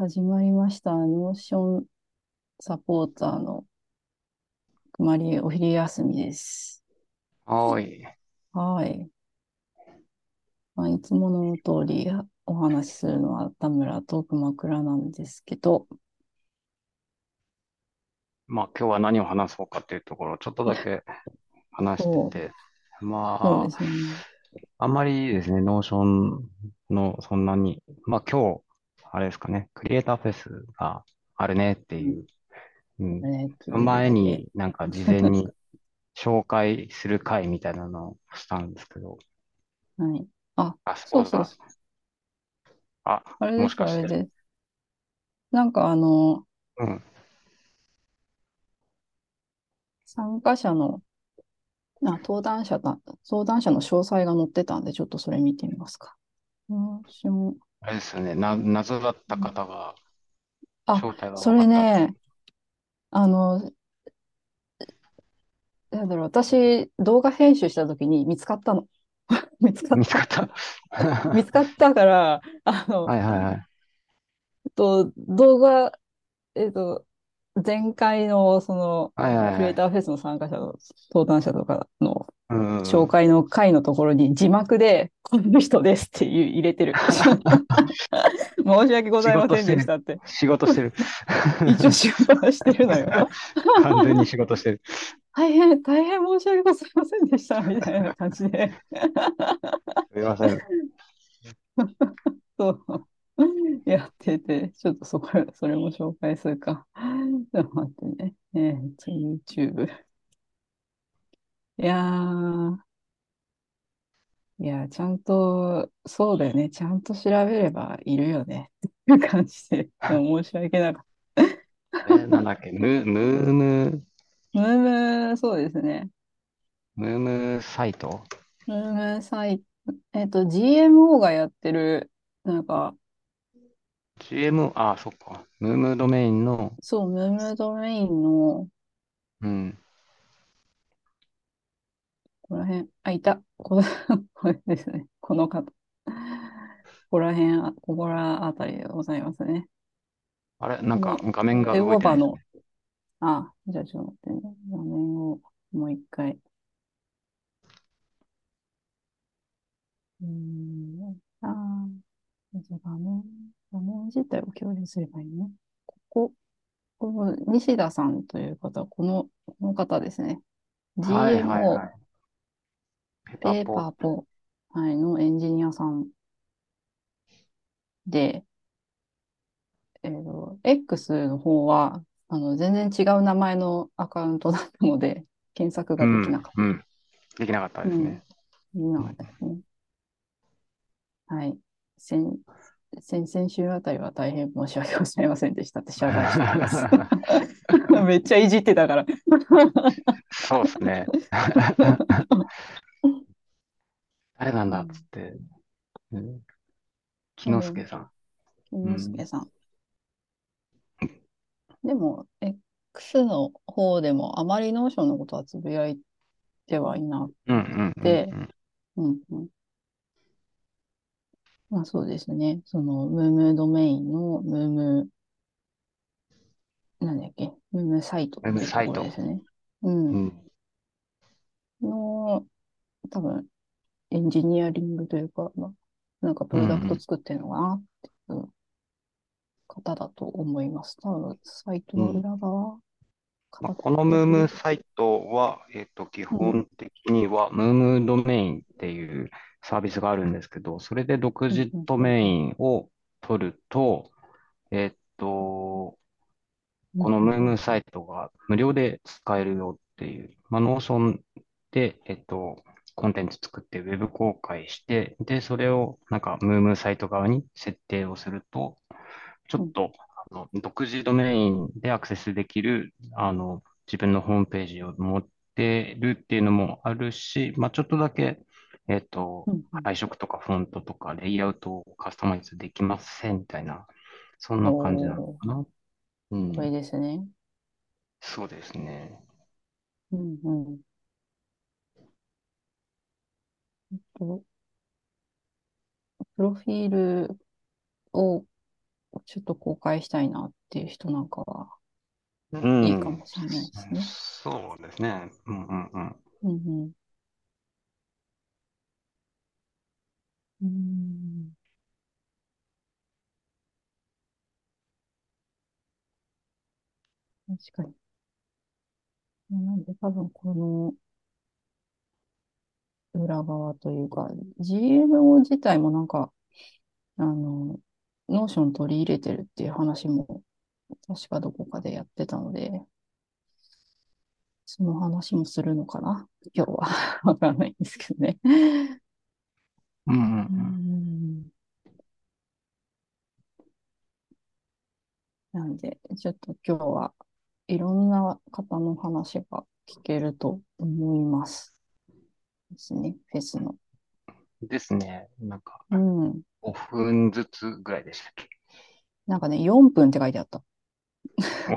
始まりました。 Notion サポーターのくまりえお昼休みです。はーい。はい。まあ、いつもの通りお話しするのは田村と熊倉なんですけど、まあ今日は何を話そうかっていうところをちょっとだけ 話してて、まですね。あ、あんまりですね、 Notionのそんなに、まあ今日、あれですかね、クリエイターフェスがあるねっていう、うん、ね、その前になんか事前に 紹介する会みたいなのをしたんですけど、はい。あ、あ、そそう。そうそう。あ、あれですか、もしかして。あれです。なんかあの、うん。参加者の、あ、登壇者だ、登壇者の詳細が載ってたんで、ちょっとそれ見てみますか。 Notionあれですよね、な、謎だった方が、あ、正体がそれ分かったっていう。ね、あの、なんだろう、私、動画編集した時に見つかったの。見つかっ見つかった。た。見つかったから、あの、はいはいと、動画、えっと、前回のその、はいはいはい。クリエイターフェスの参加者の登壇者とかの紹ん。介の回のところに字幕で、この人ですっていう入れてる。申し訳ござ仕いません。でしたって。仕事してる。一応仕事はしてるのよ。完全に仕事してる。大変、大変申し訳ございませんでした、みたいな感じで。すみません。そう。やってて、ちょっとそこ、それも紹介するか。ちょっと待ってね。えー YouTube。いやー、いや、ちゃんと、そうだよね。ちゃんと調べればいるよね。っていう感じで、で も申し訳なかった。え、なんだっけ、ム、ムーム、ムーム、そうですね。ムームサイト？ムームサイト、えっと、GMO がやってる、なんか、?GM、あ、そっか。ムームドメインの、そう、ムームドメインの、うん。ここら辺、あ、いた。こ これですね。この方。ここら辺、あここらあたりでございますね。あれ、なんか画面がエ動いてないですゴバの、ね。あ、じゃあちょっと待ってね。画面をもう一回。うーん、あー、じゃあ画面、画面自体を共有すればいいね。ここ、この西田さんという方、この、この方ですね。はいはい GMO はい。ペーポ。パーポ、はい、のエンジニアさんで、えーと、X の方は、あの、全然違う名前のアカウントだったので、検索うができん、なかっうん。できなかったた。うん、ですね。できなうん。かったですね。はい。先、先々週あたりは大変申し訳ございませんでしたって謝罪してます。めっちゃいじってたから。そうですね。誰なんだっつって。うん木之助さん。木うん。之助さん。でも、X の方でもあまり Notion のことはつぶやいてはいなくうんうんうんて、うん。うんうん。まあそうですね。その、ムームードメインのムームー、なんだっけ、ムームーサイトっていうとブサイト。ころですね。う。うんん。の、多分、エンジニアリングというか、まあ、なんかプうんロダクトうん。作ってるのかな？っていう方だと思います。多分、サイトのうん。裏側、まあ、片このムー手ムサイトは、えっと、基うん。本的には、ムームードメインっていうサービスがあるんですけど、それで独うん自うんドメインを取ると、えっと、うんこのムームーサイトが無料で使えるよっていう、まあ、 Notion で、えっと、コンテンツ作ってウェブ公開して、で、それをなんかムームーサイト側に設定をすると、ちうんょっと、あの、独自ドメインでアクセスできる、あの、自分のホームページを持ってるっていうのもあるし、まあ、ちょっとだけ、えっと、うんうん配色とかフォントとかレイアウトをカスタマイズできませんみたいな、そんな感じなのおかな。うー、これん。ですね。そうですね。うんうん。と、プロフィールをちょっと公開したいなっていう人なんかはういいかん。もしれないですね。そうですね。うんうんうん。うんうん。うーん、確かに。なんで多分この裏側というか、GMO 自体もなんか、あの、 Notion 取り入れてるっていう話も、確かどこかでやってたので、その話もするのかな？今日は。わかんないんですけどね。うんうんうーうん。ん。なんで、ちょっと今日はいろんな方の話が聞けると思います。ですね、フェスの。ですね。なんか、うん。5分ずつぐらいでしたっけ？なんかね、4分って書いてあった。お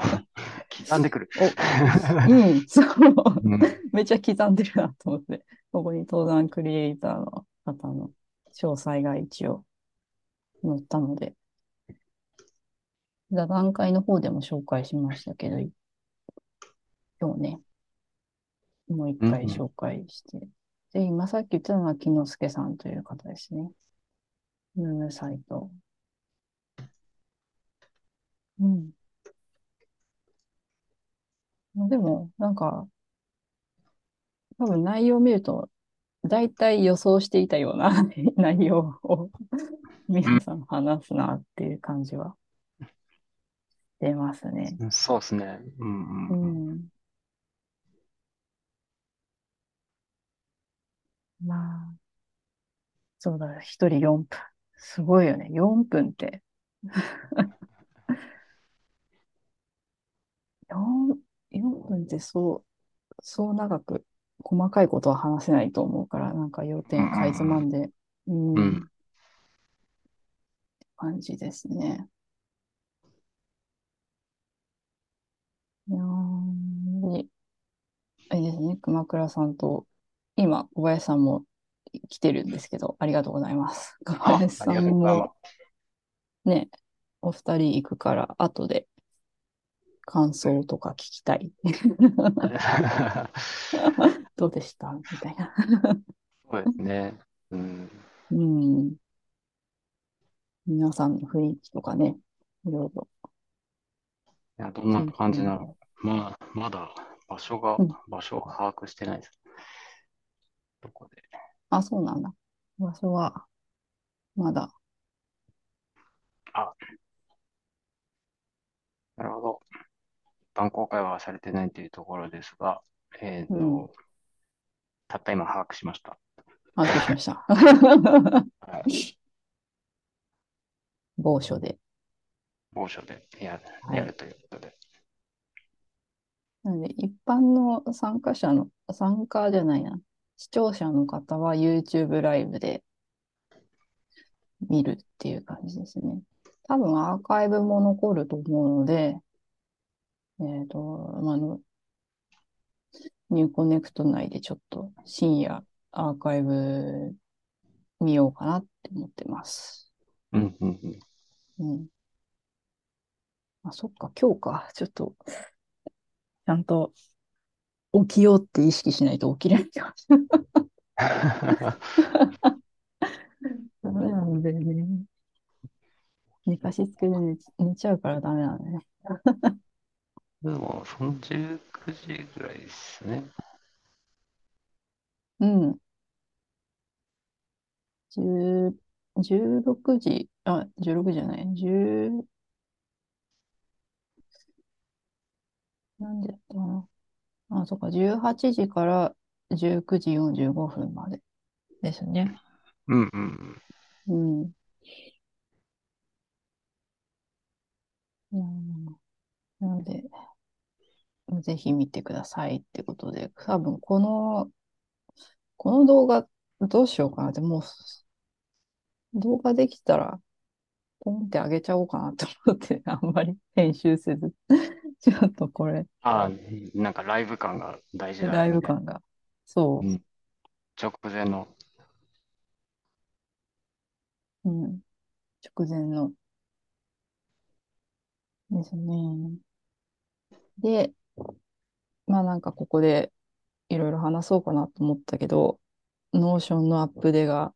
刻んでくる。お、うん、そう。うんめっちゃ刻んでるなと思って。ここに登壇クリエイターの方の詳細が一応載ったので、座談会の方でも紹介しましたけど、今日ね、もう一回うんうん紹介して。で、今さっき言ったのは木之助さんという方ですね。ムームサイト。うん。でも、なんか、多分内容を見ると、大体予想していたような 内容を 皆さん話すなっていう感じは出ますね。そうですね。うんううんうん。まあ、そうだ、一人4分。すごいよね。4分って。4、4分ってそう、そう長く細かいことは話せないと思うから、なんか要点かいつまんで、うん、うん感じですね。いやーあれですね、熊倉さんと、今、小林さんも来てるんですけど、ありがとうございます。小林さんもね、お二人行くから、後で感想とか聞きたい。どうでした？みたいな。そうですね。うん。うん。皆さんの雰囲気とかね、いろいろいや、どんな感じなみたい。のまあ、まだ場所が、うん場所を把握してないです。どこで。あ、そうなんだ。場所は、まだ。なるほど。一般公開はされてないというところですが、えっうんと、たった今把握しました。安心しました。はい。某所で。某所でやる、はいやるということで。なので、一般の参加者の、参加じゃないな、視聴者の方は YouTube ライブで見るっていう感じですね。多分アーカイブも残ると思うので、えっと、まああの、ニューコネクト内でちょっと深夜アーカイブ見ようかなって思ってます。うん、うん、うん。うん。あ、そっか、今日か。ちょっと、ちゃんと起きようって意識しないと起きれない。ダメなんだよね。寝かしつけで寝、寝ちゃうからダメなんだよね。でも、その19時ぐらいですね。うん。10 16時、あ、16時じゃない、10、なんでやったかな。あ、そっか、18時から19時45分までですね。うん、うん、うん。いやーなので、ぜひ見てくださいってことで、多分この、この動画どうしようかなって、もう動画できたら、ポンってあげちゃおうかなと思って、あんまり編集せず、ちょっとこれ、ああ、なんかライブ感が大事だライ。ブ感が、そうう、ん。直前の。うん、直前のですね。で、まあなんかここでいろいろ話そうかなと思ったけど、ノーションのアップデが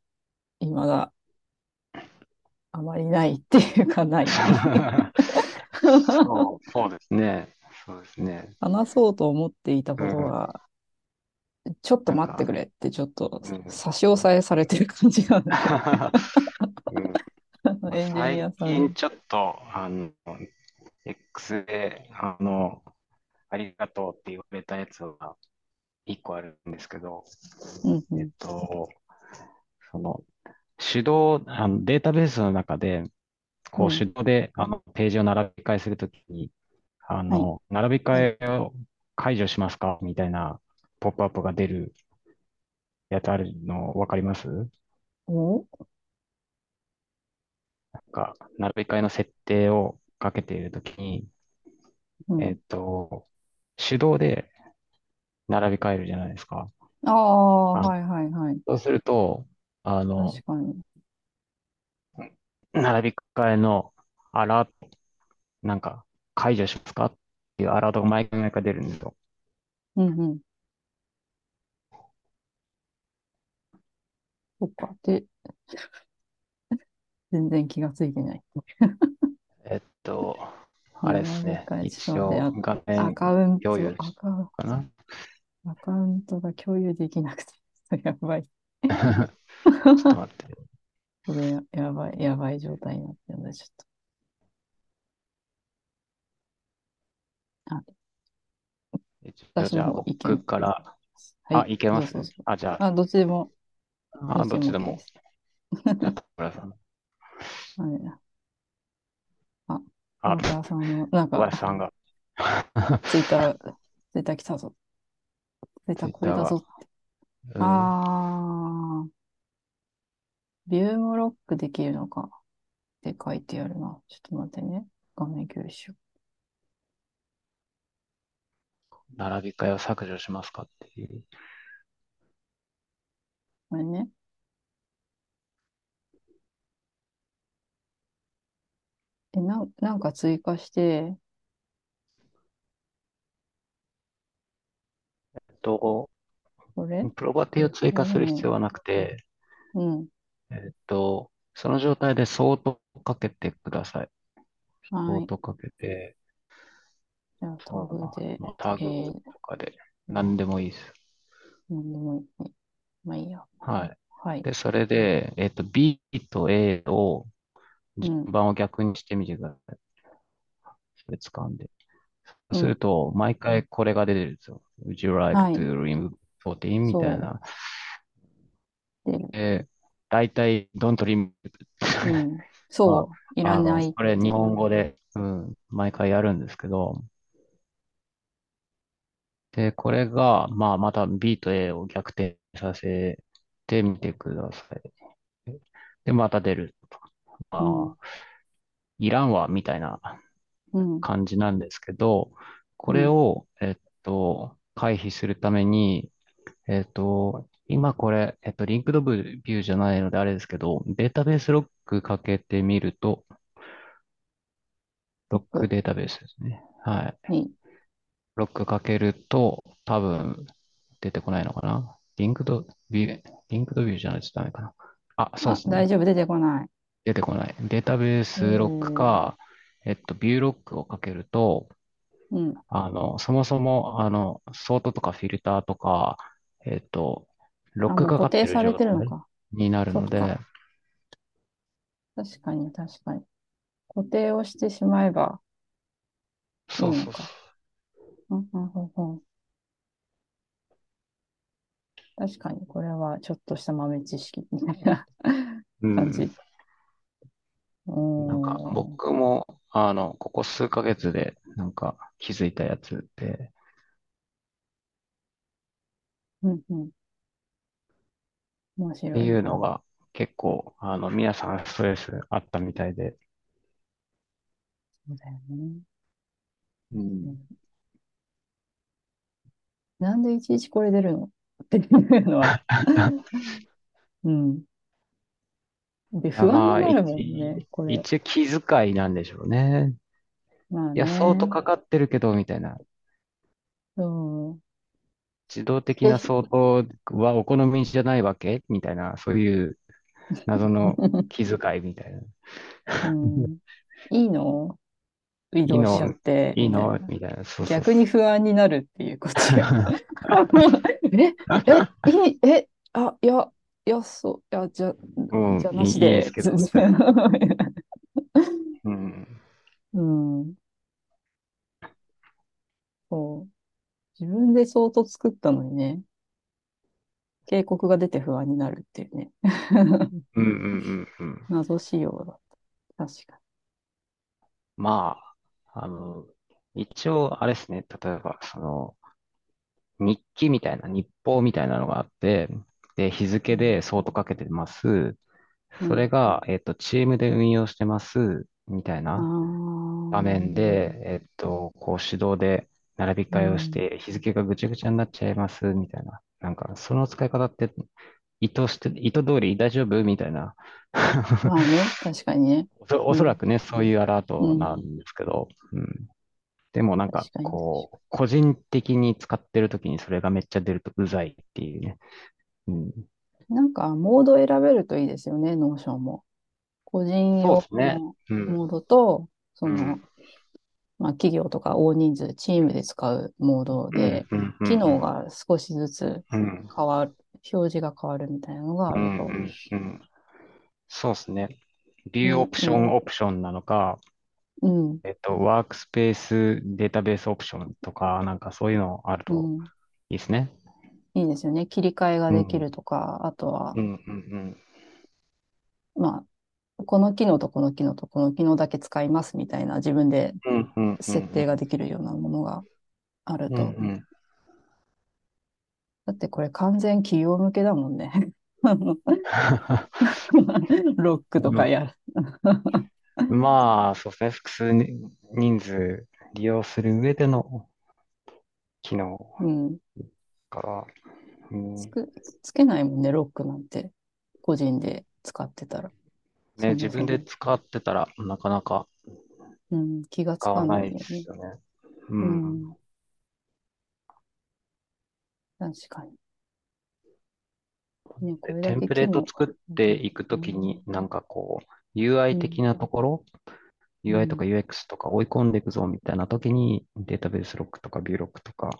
今があまりないっていうかない。そう、そうですね。そうですね。話そうと思っていたことうん。が、ちょっと待ってくれってちょっとうん。差し押さえされてる感じなんで、うんあのまあエンジニ最アさん、近ちょっと、あの、X で、あの、ありがとうって言われたやつが一個あるんですけど、えっうんうん、と、その、手動、あの、データベースの中で、こう手うん、動で、あの、ページを並び替えするときに、あはい、の、並び替えを解除しますか？みたいなポップアップが出るやつあるのわかります？なんお、か、並び替えの設定をかけているときに、えっうん。と、手動で並び替えるじゃないですか。ああ、あ、はいはいはい。そうすると、あの、確かに。並び替えのアラート、なんか、解除しますか？っていうアラートが毎回毎回出るんですよ。うんうん。そっか。で、全然気がついてない。えっと、あれですね。一応画面カウント、共有しアカウンかな。アカウントが共有できなくて、やばい。ちょっと待って。これや、やばい、やばい状態になってるんで、ちょっと。あ、一応じゃあ僕から、はあ、い、いけます？あ、じゃあ、あ、どっちでも、どあ、どっちでも。じゃあ、田村さん。はいあ、あ、大沢さんの、なんか、さんが。ツイッター、ツイッター来たぞ。ツイッター。これだぞ。うん。あー、ビューもロックできるのか？って書いてあるな。ちょっと待ってね。画面共有しよ並び替えを削除しますかっていう。う。これね。え、なん、なんか追加して、えっと、これ？プロパティを追加する必ね。要はなくて、うん。えっと、その状態でソートかけてください。ソはい。ートかけて、じゃあ、タそうだな。グで、まあ、タグえー、とかで、何でもいいです。なんでもいい。まあいいや。はい。はい。で、それで、えっと、B と A を、順うん。番を逆にしてみてください。それ掴んで。そううん。すると、毎回これが出てるんですよ。Would you like はい。to remove 14? みたいそな。う。で、で、大体、don't remove うん。ま そう。いらないっこれ日。本語で、うん、毎回やるんですけど、で、これが、まあ、また B と A を逆転させてみてください。で、また出る。まうん。あ、いらんわ、みたいなうん。感じなんですけど、こうん。れを、えっと、回避するために、えっと、今これ、えっと、リンクドビューじゃないのであれですけど、データベースロックかけてみると、ロック僕データベースですね。はい。に、ロックかけると、多分、出てこないのかな？リンクドビュー、リンクドビューじゃないとダメかな。あ、そうあ、ですね。大丈夫、出てこない。出てこない。データベーえスロックー、か、えっと、ビューロックをかけると、うん。あの、そもそも、あの、ソートとかフィルターとか、えっと、ロッあ、クかかってる定されてるのか。になるので。確かに、確かに。固定をしてしまえばいそうそうそ。うん、うん、うん、うん。確かに、これはちょっとした豆知識みたいなう。う感じ。ん。なんか。僕も、あの、ここ数ヶ月で、なんか、気づいたやつで、うん、うん。面って白い。いうのが、結構、あの、皆さんストレスあったみたいで、そうだよね。う。うんんなんでいちいちこれ出るの？っていうのは、うん。で、不安まあ、になるもん一、ね、これ。一応気遣いなんでしょうね。まあいや、相当ね。かかってるけど、みたいな。そう。自動的なで、相当はお好みじゃないわけ？みたいな、そういう謎の 気遣いみたいな。うん。いいの？移いいの、動しちゃって、いいみたいな。のみたいな。逆に不安になるっていう、こっちが。え、え、いい、え、あ、いや、いや、そう、いや、じゃ、う。うん、じゃないい、いいでしで、ず、すけど、みずたいな。うん。うん、そう。自分で相当作ったのにね、警告が出て不安になるっていうね。うんうんうんうん。謎仕様だった。確かまあ、あの、一応、あれですね。例えば、その、日記みたいな、日報みたいなのがあって、で、日付で相当かけてます。に。うん。それが、えっと、チームで運用してます、みたいあな場面あ、で、えっと、こう指導で並び替えをしうん。て、日付がぐちゃぐちゃになっちゃいます、みたいな。なんか、その使い方って意図して、意図通り大丈夫みたいな。まあね、確かにね。おそ、らくね、そういうアラートなうん。んですけど、うん。でもなんか。こう、個人的に使ってるときにそれがめっちゃ出るとうざいっていうね。うん。なんか、モード選べるといいですよね、ノーションも。個人用。のうん。モードと、その、うん。まあ、企業とか大人数、チームで使うモードうん。で、うん。うん。機能が少しずつうん。変わる、表示が変わるみたいなのがあうん。ると、うん。うんそうですね。ビューオね、プション。オプションなのか、うん、えっと、ワークスペースデータベースオプションとか、なんかそういうのあるとうん。いいですね。いいですよね。切り替えができうん。るとか、あとは、うん。うん。まあ、この機能とこの機能とこの機能だけ使いますみたいな自分で。設定ができるようなものがあるうん。うと。ん。だってこれ完全企業向けだもんね。ロックとかやる。まあ、そうですね。複数人数利用する上での機能うん。から、うん、つけないもんね、ロックなんて。個人で使ってたら。ね、そ自分で。使ってたらなかなかうん、気がつかないで。すよね。ううん。ん、確かに。ね、テンプレート。作っていくときに、なんかこう、UI うん、的なところ、UI とかうん、UX とか追い込んでいくぞみたいなときに、データベースロックとかビューロックとか、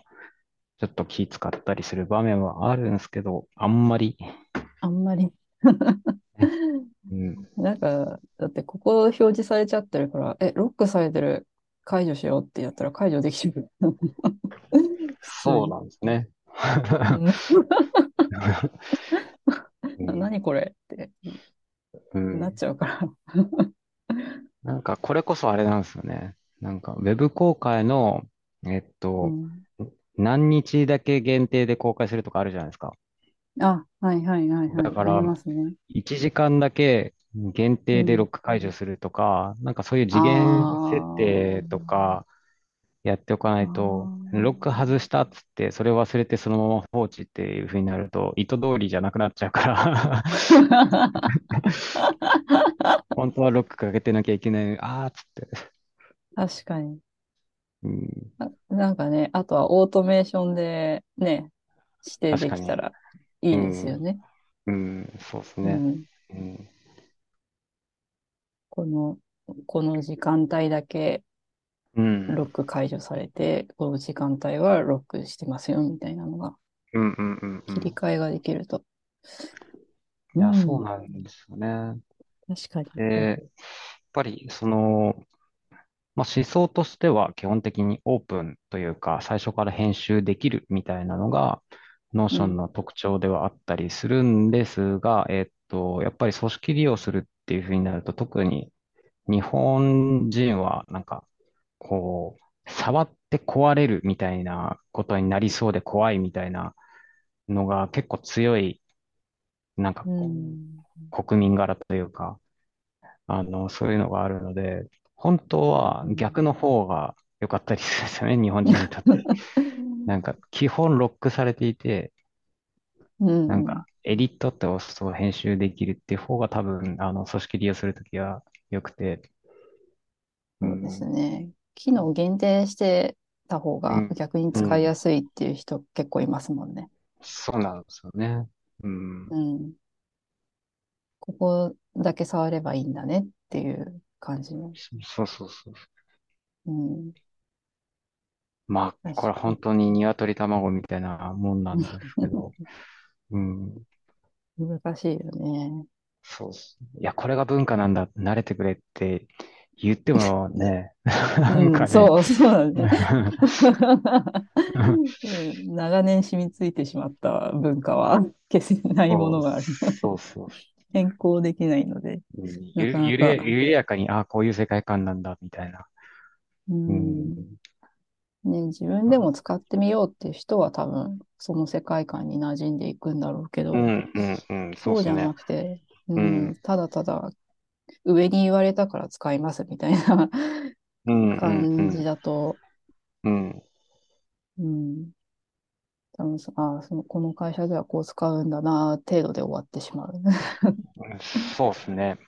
ちょっと気使ったりする場面はあるんですけど、あんまり、あんまり。ね、うん、なんか、だってここ表示されちゃってるから、え、ロックされてる、解除しようってやったら解除できる。そうなんですね。何これってなっうんちゃうから。なんか、これこそあれなんですよね。なんか、ウェブ公開の、えっと、うん。何日だけ限定で公開するとかあるじゃないですか。あ、はいはいはいはい。ありだから、ますね。1時間だけ限定でロうん。ック解除するとか、なんかそういうあ次元設定とかやっておかなあ。いと、あロック外したっつって、それを忘れてそのまま放置っていう風になると、意図通りじゃなくなっちゃうから 本当はロックかけてなきゃいけない。あーっつって。あ。確かに。うん、ななんかね、あとはオートメーションでね、指定確かに。できたらいいですようん、ね。うん、そうですね。うん。うん、この、この時間帯だけうん、ロック解除されて、この時間帯はロックしてますよ、みたいなのが、うん、うん、うん。う切りん替えができると。ういや、そうん。なんですよね。確かに。で、やっぱり、その、まあ、思想としては基本的にオープンというか、最初から編集できるみたいなのが、ノーションうん。の特徴ではあったりするんですが、えっと、やっぱり組織利用するっていうふうになると、特に日本人は、なんか、こう、触って壊れるみたいなことになりそうで怖いみたいなのが結構強い、なんかうこん。う、国民柄というか、あの、そういうのがあるので、本当はうん。逆の方が良かったりするんですよね、日本人にとって。なんか、基本ロックされていて、うん。なんか、エディットって押すと編集できるっていう方が多分、あの、組織利用するときは良くて、うそうですん、ね。機能限定してた方がうん。逆にうん。使いやすいっていう人結構いますもんね。そうなんですよね。うん。うん。ここだけ触ればいいんだねっていう感じの。そうそうそう。うん。まあ、これ。本当に鶏卵みたいなもんなんですけど。うん。難しいよね。そう。いや、これが文化なんだ、慣れてくれって言ってもね、なんうん、かね、そう、そうだね。う ん長年染みついてしまった文化は消せないものがある。そうそう。変更できないので、うんなゆる、かなか、緩やかに、ああ、こういう世界観なんだ、みたいな。ううん。ん、ね、自分でも使ってみようっていう人は多分、その世界観に馴染んでいくんだろうけど、うん、うん、うん、そうっそうじゃ。なくて、ううん、ん、ただただ上に言われたから使いますみたいな感じん。だと、うん。うん、多分そあその、この会社ではこう使うんだな、程度で終わってしまう。そうですね。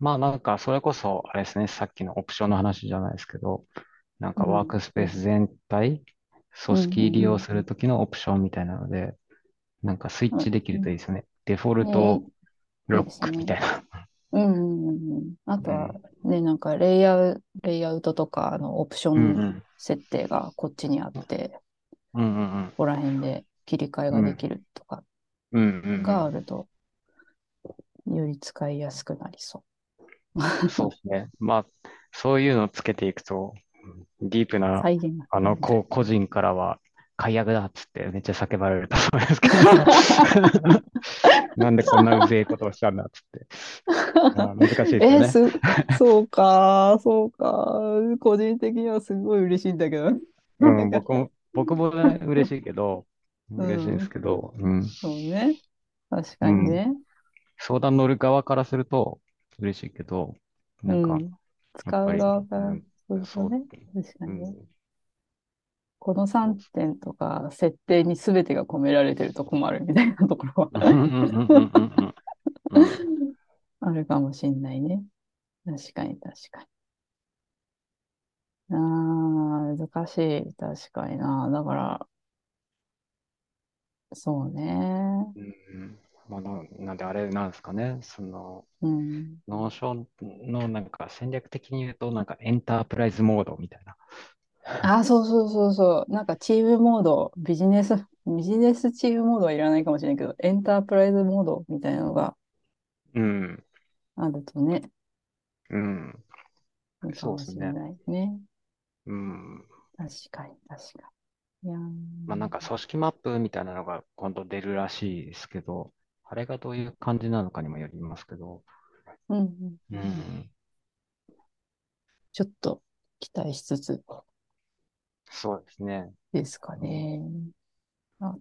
まあなんか、それこそ、あれですね、さっきのオプションの話じゃないですけど、なんかワーうん、クスペース全体、組うん、織利用うん、するときのオプションみたいなので、なんかスイッうん。チできるといいですね。デフォルね、トロッ。クみたいな。うん、うん、うん。あとは、うん。ね、なんかレイアウ、レイアウトとか、あの、オプション。設定がこっちにあって、こうんうんこら辺で切り替え。ができるとか。があると、より使いやすくなりそう。そうですね。まあ、そういうのをつけていくと、ディープな。あの、うんこう、個人からは、解約だっつってめっちゃ叫ばれると思うんですけど なんでこんなうぜえことをしたんだっつって。ま あ、難しいですよえ、ね。す、そうか、そうか。個人的にはすごい嬉しいんだけど。うなん僕も、僕もね、嬉しいけど、う嬉しいんですん、けど、うん、そうね。確うん。かにね。相談乗る側からすると嬉しいけど、なんか、うん。使う側からうん、するとそう、ね。確かにね。うん、この3そうそ点とか設定に全てが込められてると困るみたいなところはあるかもしんないね。確かに確かに。ああ、難しい。確かにな。だから、そうね。うんまあ、な、なんであれなんですかね。その、うん。ノーションのなんか戦略的に言うと、なんかエンタープライズモードみたいな。ああ、そうそうそうそう。なんかチームモード、ビジネス、ビジネスチームモードはいらないかもしれないけど、エンタープライズモードみたいなのがうん、あるとね、うん、いいかそうですね。もしれないね。うん。確かに、確かに。いやー、まあなんか組織マップみたいなのが今度出るらしいですけど、あれがどういう感じなのかにもよりますけど、うんうんうん、ちょっと期待しつつそうですね。ですかうん、ね。あ、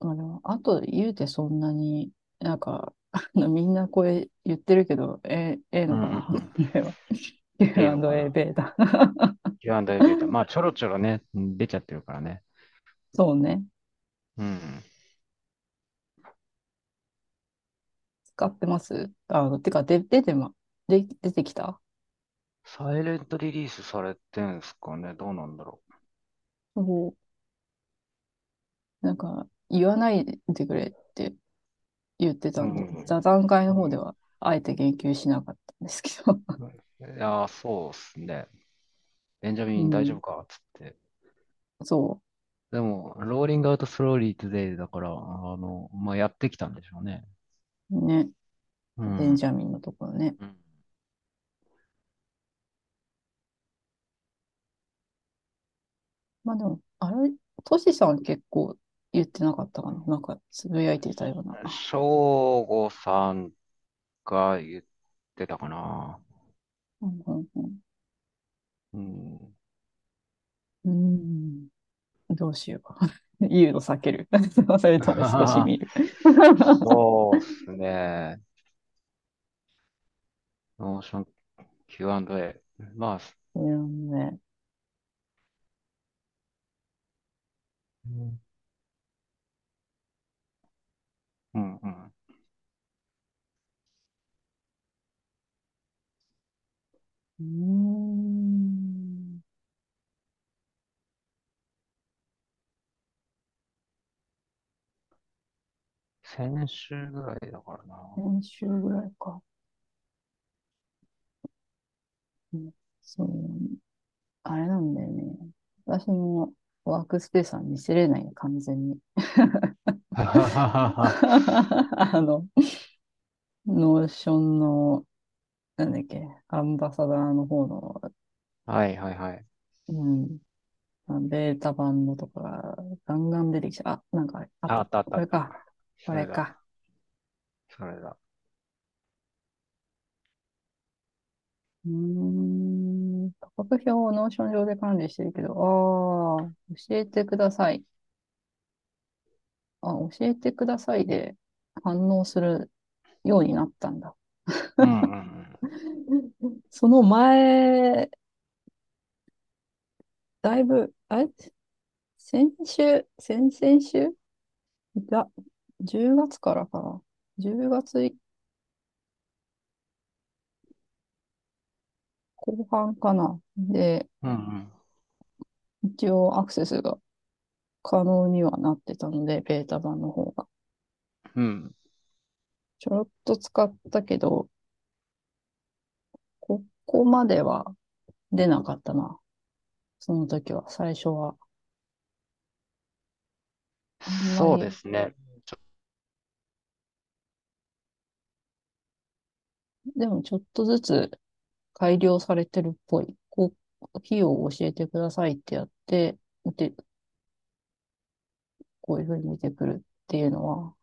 まあでも、あと言うてそんなに、なんか、あのみんなこれ言ってるけど、え、えのかな？うん。これは。Q&A な？ベータ。Q&A ベータ。まあちょろちょろね、うん出ちゃってるからね。そうね。うん。使ってます？あの、てか、で、出てま、で、出てきた？サイレントリリースされてんすかね？どうなんだろそう。なんか、言わないでくれって言ってう。うたんで、ん。座談会のうん。方では、あえて言及しなかったんですけど。いやー、そうっすね。ベンジャミン大丈うん。夫かつって。そでも、ローリングアウトスローリートデイだから、あの、まあ、やってきたんでしょうね。う。ね。うん。ベンジャミンのところね。うん。まあでも、あれ、トシさん結構言ってなかったかな？なんか、つぶやいてたような。翔吾さんが言ってたかな。うんうんうんうん。うーん、どうしよう。言うの避ける。それとも少し見る。そうっすね。ノーション Q&A。まあ、いやね。うんうん先週ぐらいだからな。先週ぐらいか。うんそう、あれなんだよね。私もワークスペースは見せれないね、完全に。あの、ノーションの、なんだっけ、アンバサダーの方の、はいはいはい。うん、ベータ版のとかがガンガン出てきちゃう。あ、なんかああ、あったあったこれか。これだ。か。それだ。うーん。価格表をノーション上で管理してるけど、ああ、教えてください。あ、教えてくださいで反応するようになったんだ。うんうんうん。その前、だいぶ、あれ？先週、先々週？いや、10月からかな。10月い後半かな。で、うんうん。一応アクセスが可能にはなってたので、ベータ版の方が。うん。ちょろっと使ったけど、ここまでは出なかったな。その時は、最初は。そうですね。でもちょっとずつ改良されてるっぽい。こう、費用を教えてくださいってやって、で、こういうふうに出てくるっていうのは、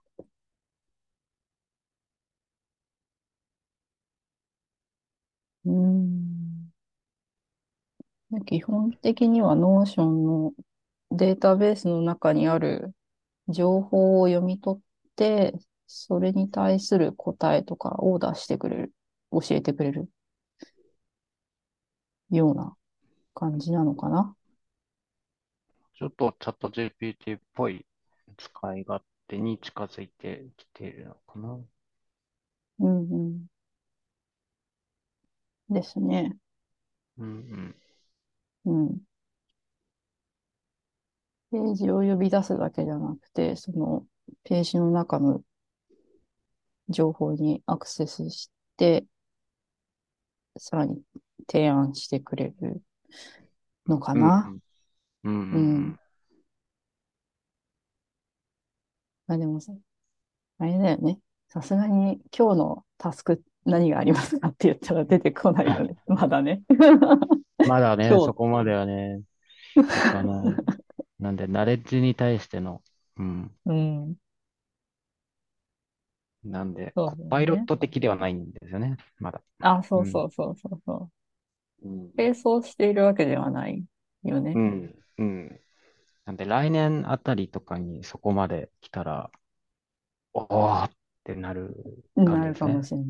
うーん。基本的には Notion のデータベースの中にある情報を読み取って、それに対する答えとかを出してくれる、教えてくれるような感じなのかな？ちょっとチャット GPT っぽい使い勝手に近づいてきているのかな？うんうん。ですね。うんうん。うん。ページを呼び出すだけじゃなくて、そのページの中の情報にアクセスして、さらに提案してくれるのかな？うんうん。うんううんん。あ、でもさ、あれだよね。さすがに今日のタスク何がありますかって言ったら出てこないよね。まだね。まだね、そこまではね、なんで、ナレッジに対しての、うん、うん。なんで、そうパイロット的ではないんですよね、まだ。あ、そうそうそうそうそう。うん。並走しているわけではないよねう。ん、うん。なんで、来年あたりとかにそこまで来たら、おーってなる感じですねなるかも。しれない。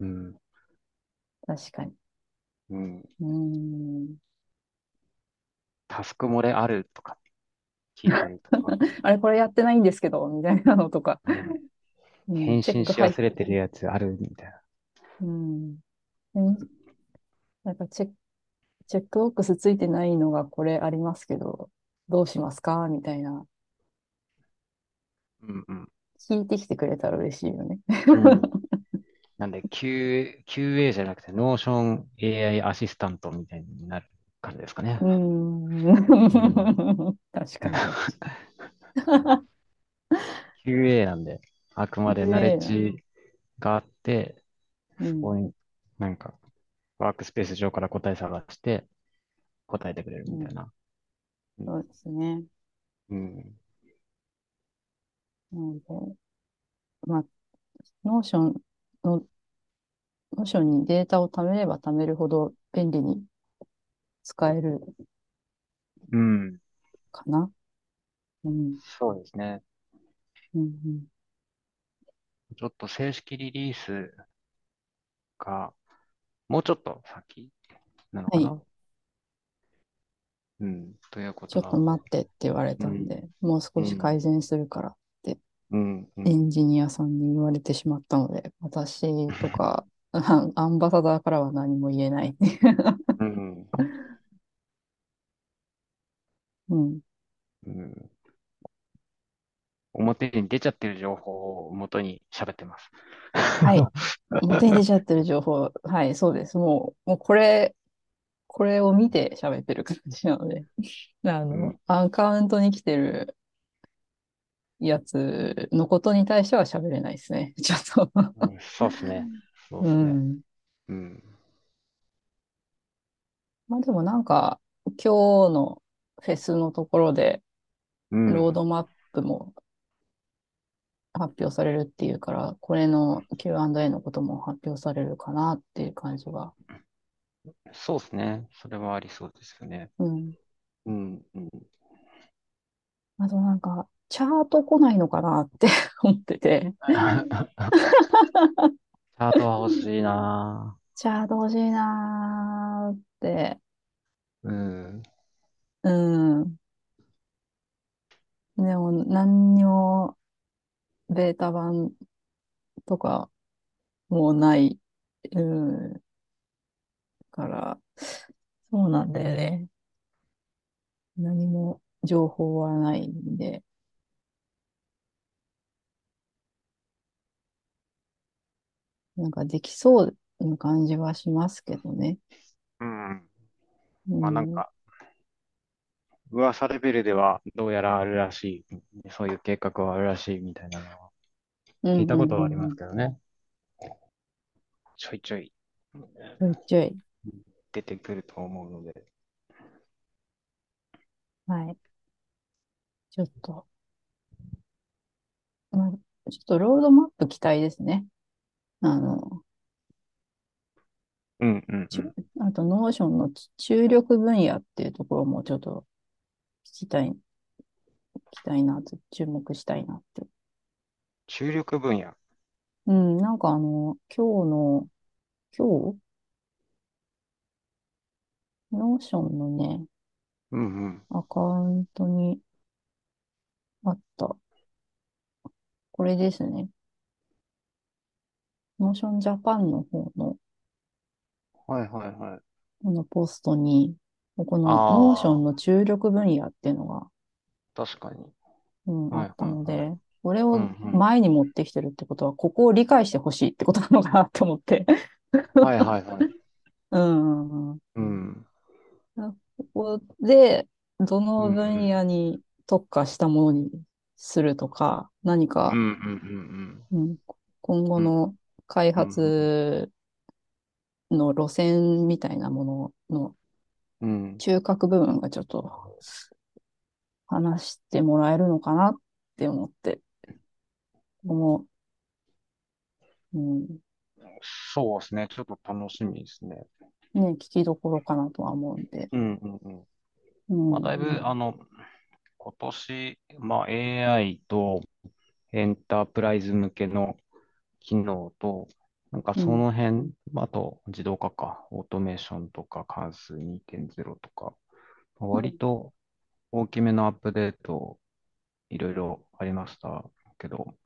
うん、確かに。うん。うーん。タスク漏れあるとか聞いたりとか、あれ、これやってないんですけど、みたいなのとか。うんうん返信し忘れてるやつあるみたいな。うん。うんなんかチェック、チェックボックスついてないのがこれありますけど、どうしますか？みたいな。うんうん。聞いてきてくれたら嬉しいよね。うんなんで、Q、QA じゃなくて、Notion AI アシスタントみたいになる感じですかねう。ーん。確かに。QA なんで、あくまでナレッジがあって、うんそこになんか、ワークスペース上から答え探して、答えてくれるみたいな。そうですね。うん。なので、まあ、ノーションの、ノーションにデータを貯めれば貯めるほど便利に使えるうん。かな。うん、そうですね。うん、うん。ちょっと正式リリースが、もうちょっと先なのかな？うん。というこちょっと待ってって言われたんで、もう少し改善するから、うん。うん。エンジニアさんに言われてしまったので、私とか、あ アンバサダーからは何も言えない。うん。うん、うん。お表に出ちゃってる情報を元に喋ってます。はい。表に出ちゃってる情報、はい、そうです。もう、もうこれ、これを見て喋ってる感じなので、あの、うん、アカウントに来てるやつのことに対しては喋れないですね。ちょっとうん、そうですね。そうですね。うん。うん。まあでもなんか、今日のフェスのところで、うん。ロードマップも発表されるっていうから、これの Q&A のことも発表されるかなっていう感じは。そうですね。それはありそうですよね。うん。うん。うん。あとなんか、チャート来ないのかなって 思ってて。チャートは欲しいなチャート欲しいなーって。うん。うん。でも、何にもベータ版とかもうない、うん、から、そうなんだよね。何も情報はないんで。なんかできそうな感じはしますけどね。うん。うん。まあなんか、噂レベルではどうやらあるらしい。そういう計画はあるらしいみたいなのはうん、聞いたうん、ことはありますけどね。ちょいちょいちょいちょい。出てくると思うので。はい。ちょっと、まあ、ちょっとロードマップ期待ですね。あの、うんうんうちん。あと、ノーションの注力分野っていうところもちょっと聞きたい、聞きたいなと、注目したいなって。注力分野。うん、なんかあの、今日の、今日？ノーションのね、うんうん。アカウントにあった、これですね。ノーションジャパンの方の、はいはいはい。このポストに、このノーションの注力分野っていうのが、確かに。うん、あはいったはいはい。ので、これをん。前に持ってきてるってことは、ここを理解してほしいってことなのかなって思って。はいはいはい。うん、うんうん。ここで、どの分ん。野に特化したものにするとか、何か、うんうんうん、今後。の開発の路線みたいなもののうん。うん。中核部分がちょっと話してもらえるのかなって思って、もう、うん、そうですね。ちょっと楽しみですね。ね、聞きどころかなとは思うんで、うんうんうん。まだいぶ、あの、今年、まあ、AI とエンタープライズ向けの機能と、なんかそうん、の辺、あと自動化か、オートメーションとか関数2.0とか、うん、割と大きめのアップデートいろいろありましたけど、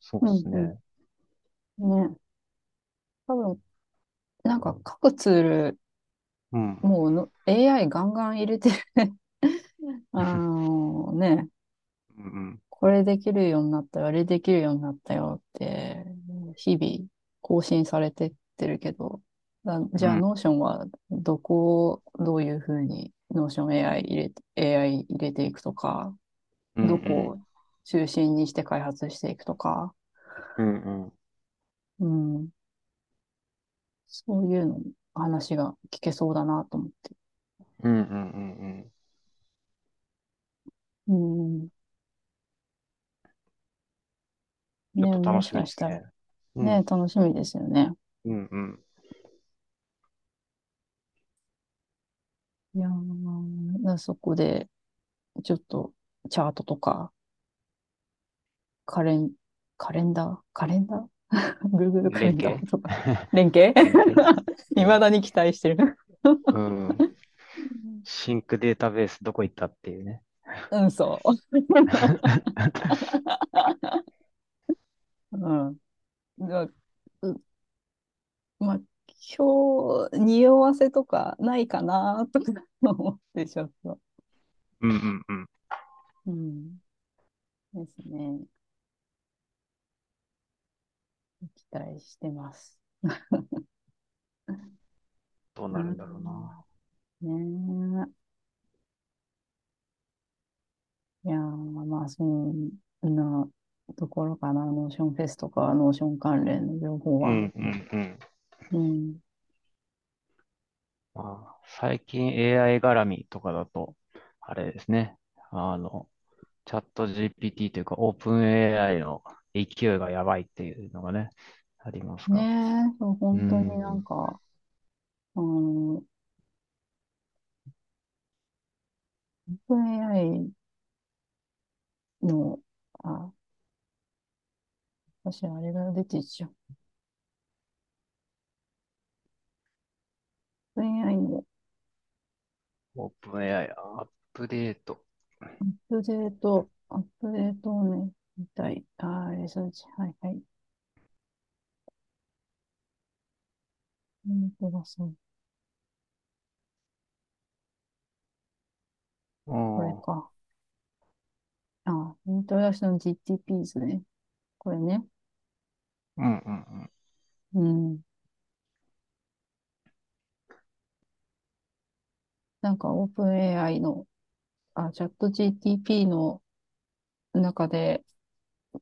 そううん、ですね。うん、ね、多分、なんか各ツール、うん。もうの AI ガンガン入れてる。あのね、うん。これできるようになったよ、あれできるようになったよって、日々更新されてってるけど、だじゃあ、うん。ノーションはどこをどういうふうにノーション AI 入れて、AI 入れていくとか、うん。どこを中心にして開発していくとか、うん。うん。うん、そういうの話が聞けそうだなと思って。うん。うん。うん。うん、ね、もしちょっと楽しみですね。うね、ん。楽しみですよね。うん。うん。いやー、そこで、ちょっと、チャートとか、カレン、カレンダー？カレンダー ?Google カレンダーとか。連携？連携うん。未だに期待してる。うん。シンクデータベースどこ行ったっていうね。うん、そう。うん。だまあ、今日、匂わせとかないかなとか思ってちょっと。うんうんうん。うん。ですね。期待してます。どうなるんだろうな。ねえ。いやまあ、そんな、ところかな。ノーションフェスとか、ノーション関連の情報は。うんうんうん。うん。まあ、最近 AI 絡みとかだと、あれですね。あの、チャット GPT というか、オープン AI の勢いがやばいっていうのがね、ありますが。ねえ、そう、本当になんうん。か、あの、OpenAI の、あ、私、あれが出てきちゃう。OpenAI のオープン AI アップデート。アップデート、アップデートをね、見たい。あー、リサーチ。はいはい。本当だ、そう。これか。あ、イントロダクション GTPs ね。これね。うんうんうん。なんか OpenAI の、あ、チャット GTP の中で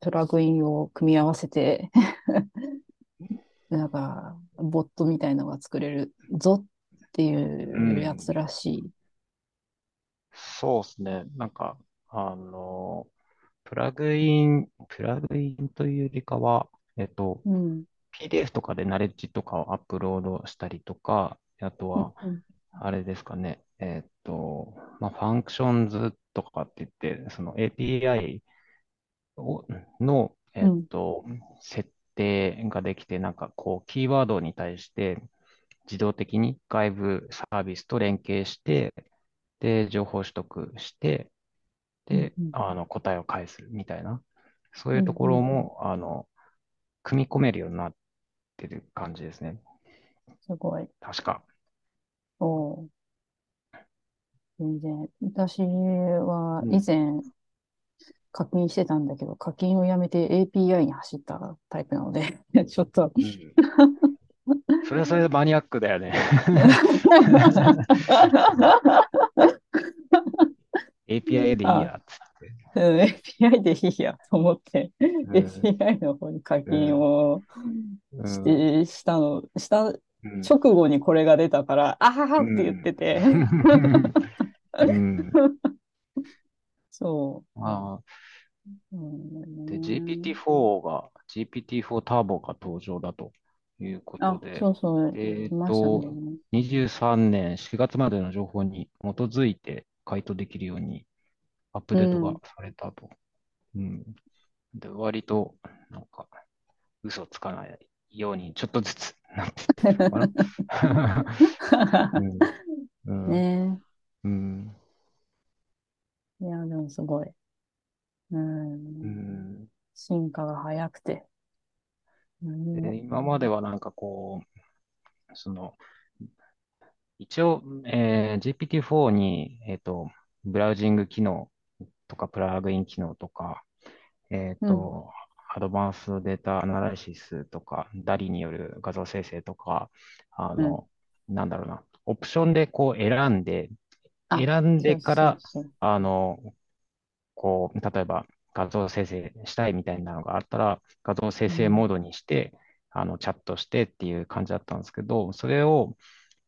プラグインを組み合わせて、なんか、ボットみたいのが作れるぞっていうやつうん。らしい。そうですね。なんか、あの、プラグイン、プラグインというよりかは、えっと、うん。PDF とかでナレッジとかをアップロードしたりとか、あとうん、は、うん、あれですかね、えっと、まあ、 functions とかって言って、その API をの、えっうん、と、設定ができて、なんかこう、キーワードに対して自動的に外部サービスと連携して、で、情報取得して、うん、で、うん、あの、答えを返すみたいな、そううん、いうとこうんろも、あの、組み込めるようになってる感じですね。すごい。確か。おー全然。私はうん。以前課金してたんだけど、課金をやめて API に走ったタイプなので、ちょっとうん。それはそれでマニアックだよね。API でいいあ、や、つって。うん API でいいやと思って、うん。API の方に課うん。金をうん。して、したの、したうん。直後にこれが出たから、あははうって言ってん。て、うん。そああ。う。うんで、ね GPT-4 が、GPT-4 ターボが登場だということあ、で、そうそう、えっ来ましたね。と、23年4月までの情報に基づいて回答できるようにアップうデートがん。されたと。うん。で、割と、なんか、嘘つかないようにちょっとずつなってってるのかな。うん。うん。ねうん。え。いや、でもすごい。う。うんん。進化が早くて。うで、ん。今まではなんかこう、その、一応、えー GPT-4 に、えっと、ブラウジング機能とか、プラグイン機能とか、えっうん。と、アドバンスデータアナライシスとか、ダリによる画像生成とか、あうん。の、なんだろうな、オプションでこう選んで、あ、選んでから。あの、こう、例えば画像生成したいみたいなのがあったら、画像生うん。成モードにして、あの、チャットしてっていう感じだったんですけど、それを、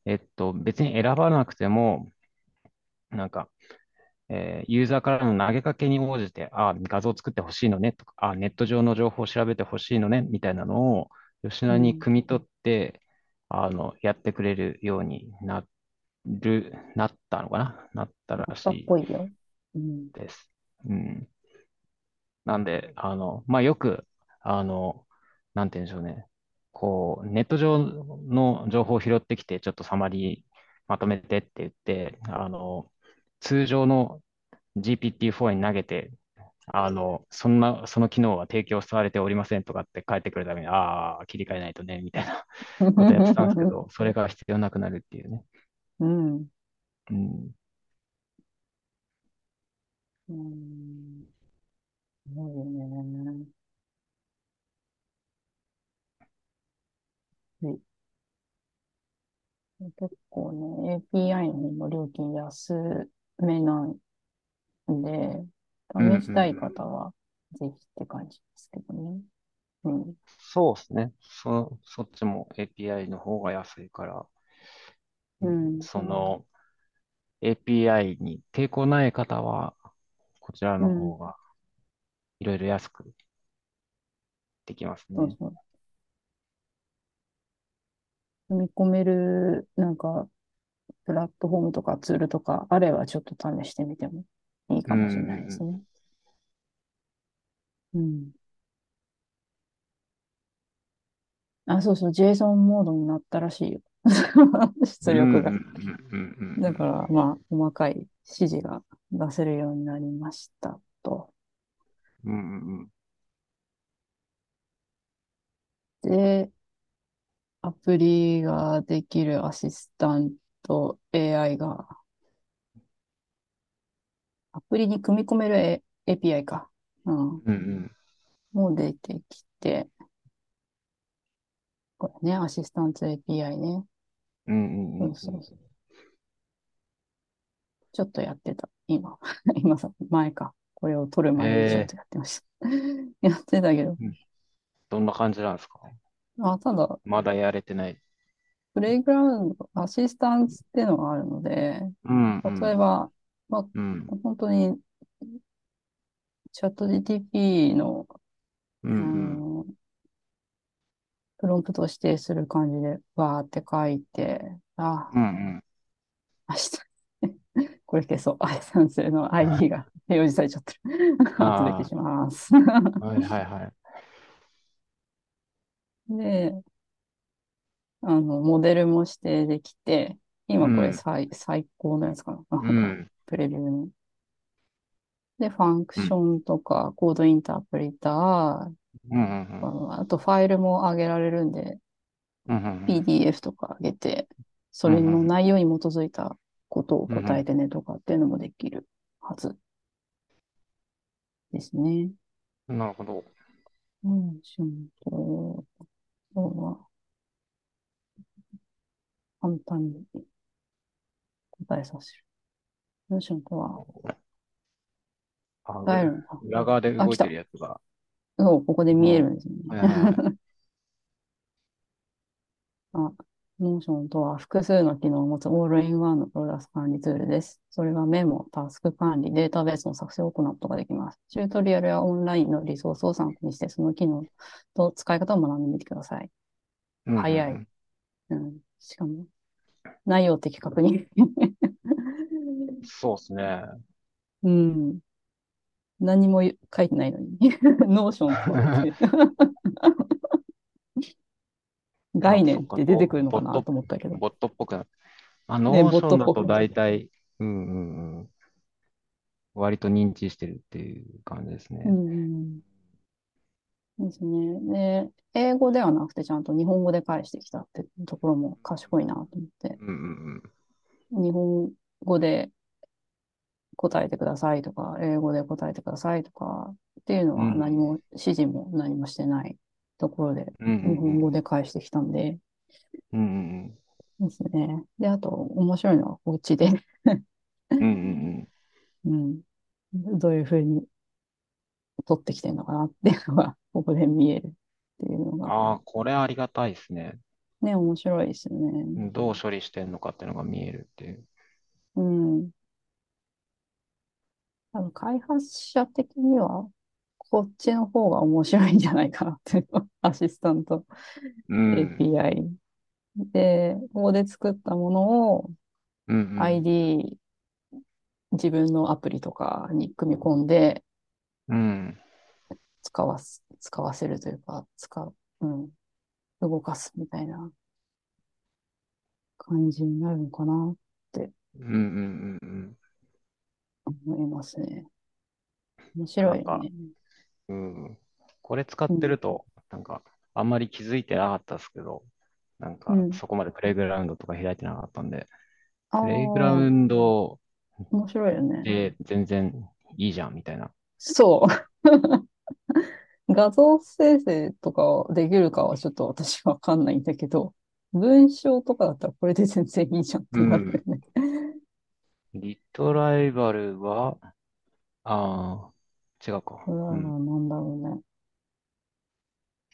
えっと、別に選ばなくても、なんか、えーユーザーからの投げかけに応じて、あ、画像作ってほしいのねとか、あ、ネット上の情報を調べてほしいのねみたいなのを、吉田にうん。汲み取って、あの、やってくれるようになる、なったのかな？なったらしたいぽいよ。うん。です。うん。なんで、あの、まあ、よく、あの、なんて言うんでしょうね。こう、ネット上の情報を拾ってきて、ちょっとサマリーまとめてって言って、あの、通常の GPT-4 に投げて、あの、そんな、その機能は提供されておりませんとかって帰ってくるために、ああ、切り替えないとね、みたいなことやってたんですけど、それが必要なくなるっていうね。うん。うん。うん。そうよね。はい。結構ね、API の料金安めなんで、うん試したいうんうん。方はぜひって感じですけどね。うん。そうですね。そ、そっちも API の方が安いから、うんうん。その API に抵抗ない方は、こちらうん。の方がいろいろ安くできますね。そうそう。組み込める、なんか、プラットフォームとかツールとかあればちょっと試してみてもいいうんうんかもしれないでうん。すね。うん。あ、そうそう、JSON モードになったらしいよ。うんうんう出力が。んうんうんうん。だから、まあ、細かい指示が出せるようになりましたと。うんうんうん。で、アプリができるアシスタント AI が、アプリに組み込める A- API か。うん。うんうん。もう出てきて、これね、アシスタント API ね。うんうんそううんうん。そうそう。ちょっとやってた。今。今さ、前か。これを撮る前にちょっえとやってました。やってたけど。ー、うんどんな感じなんですか？あ、ただ、まだやれてない。プレイグラウンド、アシスタントっていうのがあるので、うんうん。例えば、まあ、うん。本当にチャット GTP の、うんうあん。の、プロンプトを指定する感じで、わーって書いて、あ、うんうん。明日、これ消そう。アイサンスの ID が表示されちゃってる。後でします。あ、はいはいはい。で、あの、モデルも指定できて、今これうん。最、最高のやつかな。うん。プレビューの。で、ファンクうん。ションとか、コードインタープリター、あうんうんのあとファイルも上げられるんで、うん。うん PDF とか上げて、それのうん内容に基づいたことを答えてねとかっていうのもできるはずですね。うんなるほど。うん、しんと、そうは簡単に答えさせる。よしんとはあ、う答えるのか。裏側であ、動いてる。やつが。そう、ここで見えるもんですよね。あ、 Notionとは複数の機能を持つオールインワンのプロダクト管理ツールです。それはメモ、タスク管理、データベースの作成を行うことができます。チュートリアルやオンラインのリソースを参考にして、その機能と使い方を学んでみてください。うんう早い。んうん。しかも、内容的確認。そうですね。うん。何も書いてないのに。ノーション概念そって出てくるのかなと思ったけど。ボットっぽくな。あ、ね、ノーボットっションだと。大体、うんうんうん。割と認知してるっていう感じですうね。ん。ですね。で、英語ではなくてちゃんと日本語で返してきたってところも賢いなと思って、うんうん日本語で答えてくださいとか、英語で答えてくださいとかっていうのうん。うん。は何も、指示も何もしてないところで、うんうん日本語うん。で返してきたんで、うんうんですね。で、あと、面白いのは、こっちでうん。うんうんうん、どういうふうに取ってきてるのかなっていうのが、ここで見えるっていうのうん。が、ああ、これありがたいですね。ね、面白いですよね。どう処理してんのかっていうのが見えるっていう。うん。多分開発者的には、こっちの方が面白いんじゃないかなっていうの、アシスタントうん。API。で、ここで作ったものをうんうん。ID、自分のアプリとかに組み込んでうん。使わす、使わせるというか、使う、うん、動かすみたいな感じになるのかなってうんうんうん思いますね。面白いよね。うん。これ使っうん。てると、なんか、あんまり気づいてなかったですけど、なんか、うん。そこまでプレイグラウンドとか開いてなかったんで、ああ、プレイグラウ面ンド白いよね。で全然いいじゃん、みたいな。そう。画像生成とかできるかはちょっと私わかんないんだけど、文章とかだったらこれで全然いいじゃんってなるうん。リトライバルは、ああ、違うか。これはうん。なんだろうね。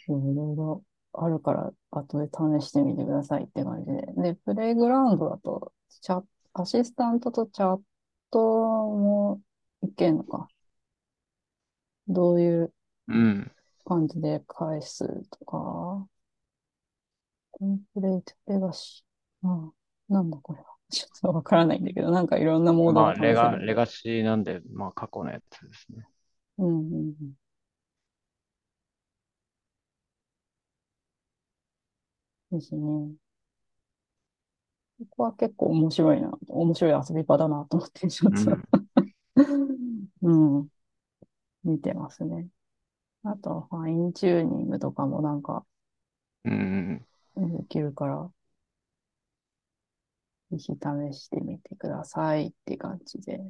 いろいろあるから、後で試してみてくださいって感じで。で、プレイグラウンドだと、チャ、アシスタントとチャットもいけんのか。どういううん。感じで返すとか、コンプレイトレガシー。ああ、なんだこれは。ちょっとわからないんだけど、なんかいろんなモードまあ、がレガ。レガシーなんで、まあ、過去のやつですね。うんうんうん。ですね。ここは結構面白いな。面白い遊び場だなと思って、ちょっとうん。うん、見てますね。あと、ファインチューニングとかもなんかうん。できるから、ぜひ試してみてくださいって感じで。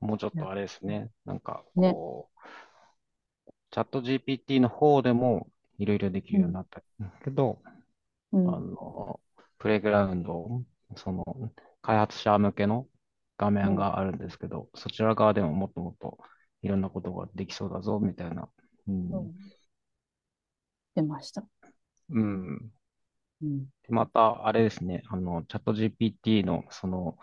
もうちょっやとあれですね。なんか、ね。こう、チャット GPT の方でもいろいろできうん、るようになったけど、あうん、の、プレイグラウンド、その、開発者向けの画うん。面があるんですけど、そちら側でももっともっといろんなことができそうだぞ、みたいな。うん。そう出ました。うん。うん、でまた、あれですね、あの、チャット GPT の、その、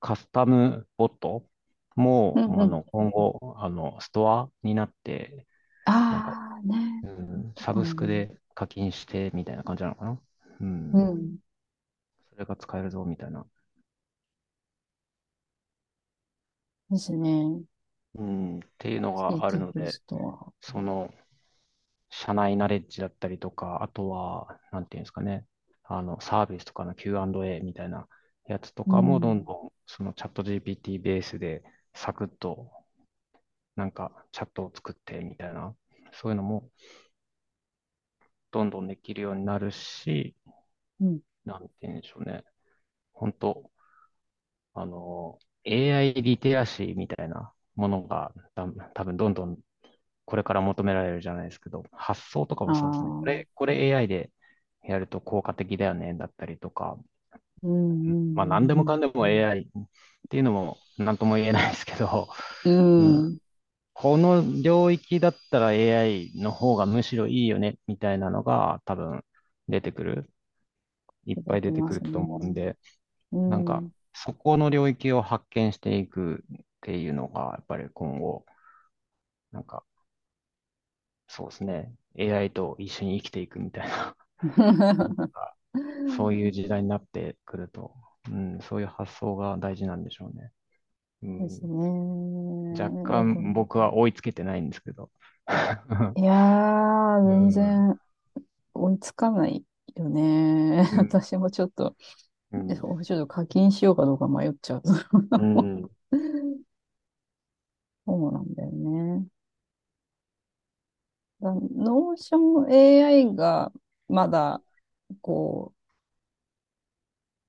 カスタムボットも、うん、うん。あの、今後、あの、ストアになって、ああ、ね。うん、サブスクうん、で課金してみたいな感じなのかなうん。うん。それが使えるぞみたいな。ですね。うん。っていうのがあるテので。その、社内ナレッジだったりとか、あとは、なんていうんですかね、あの、サービスとかの Q&A みたいなやつとうかも、どんん、どん、そのチャット GPT ベースで、サクッと、なんか、チャットを作ってみたいな、そういうのも、どんどんできるようになるし、うん。なんて言うんでしょうね。本当あの、AI リテラシーみたいなものがた多分どんどんこれから求められるじゃないですけど、発想とかあもそうですね。こあ、れ、これ AI でやると効果的だよね、だったりとか、うん、うまあ何でもかん、んでも AI っていうのも何とも言えないですけど、ううん、ん。うん。この領域だったら AI の方がむしろいいよね、みたいなのが多分出てくる。いっぱい出てく。ると思うんで、うなんか、ん。そこの領域を発見していくっていうのが、やっぱり今後、なんか、そうですね、AI と一緒に生きていくみたいな、そういう時代になってくると、うん、そういう発想が大事なんでしょうね。うですん、若ね。だから干僕は追いつけてないんですけど。いやー、う全ん、然追いつかないよね。うん、私もちょっと、うん、ちょっと課金しようかどうか迷っちゃう。うん、そうなんだよね。だ Notion AI がまだ、こ